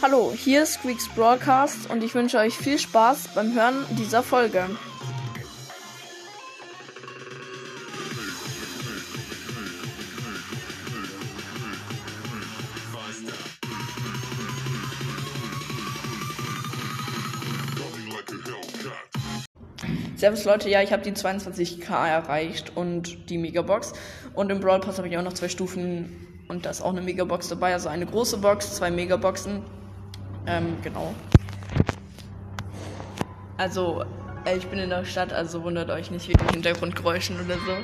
Hallo, hier ist Squeaks Broadcast und ich wünsche euch viel Spaß beim Hören dieser Folge. Servus Leute, ja, ich habe die 22k erreicht und die Megabox. Und im Brawl Pass habe ich auch noch zwei Stufen und da ist auch eine Megabox dabei. Also eine große Box, zwei Megaboxen. Ähm, genau. Also, äh, ich bin in der Stadt, also wundert euch nicht wegen Hintergrundgeräuschen oder so.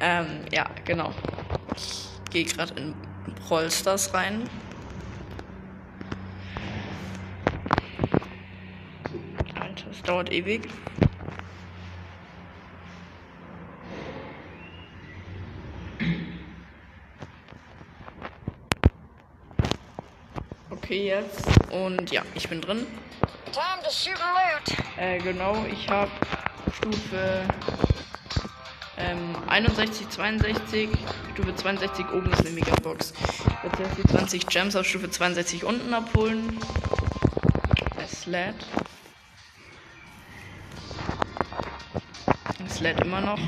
Ähm, ja, genau. Ich gehe gerade in Brawl Stars rein. Alter, es dauert ewig. Okay, jetzt. Und ja, ich bin drin. Time to shoot and loot. Äh, genau, ich habe Stufe ähm, 61, 62. Stufe 62 oben ist eine Megabox. Jetzt werde die 20 Gems auf Stufe 62 unten abholen. Es lädt. Es lädt immer noch.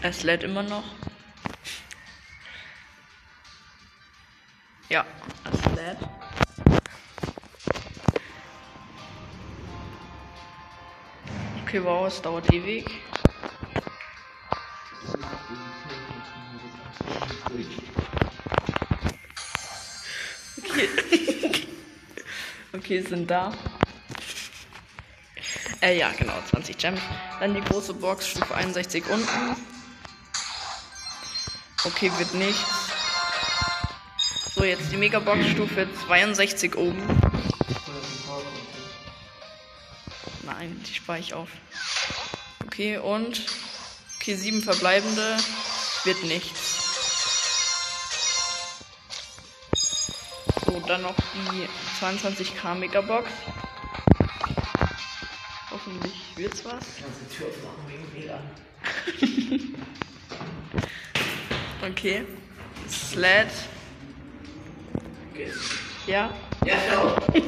Es lädt immer noch. Ja, es lädt. Okay, wow, es dauert ewig. Okay. okay, sind da. Äh, ja, genau, 20 Gems. Dann die große Box, Stufe 61 unten. Okay, wird nichts. So, jetzt die Megabox Stufe 62 oben. Nein, die spare ich auf. Okay, und. Okay, sieben verbleibende. Wird nichts. So, dann noch die 22k Megabox. Hoffentlich wird's was. Kannst die Tür aufmachen wegen WLAN. Okay. Sled. Geht's? Ja. Ja, schau.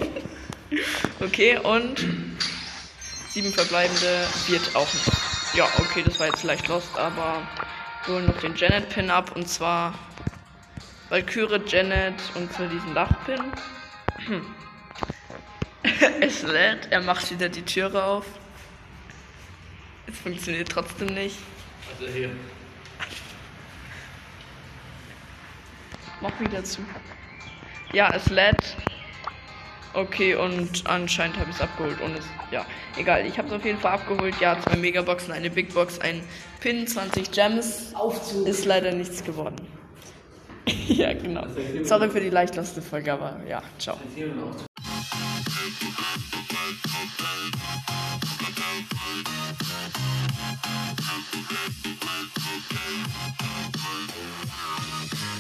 Okay, und sieben verbleibende wird auch nicht. Ja, okay, das war jetzt leicht lost, aber wir holen noch den Janet-Pin ab und zwar Valkyrie, Janet und für diesen Dachpin. es lädt, er macht wieder die Türe auf. Es funktioniert trotzdem nicht. Also hier. Mach wieder zu. Ja, es lädt. Okay, und anscheinend habe ich es abgeholt. Und es, ja, egal. Ich habe es auf jeden Fall abgeholt. Ja, zwei Megaboxen, eine Big Box, ein Pin, 20 Gems. Aufzug. Ist leider nichts geworden. ja, genau. Sorry für die leicht loste Folge, aber ja, ciao.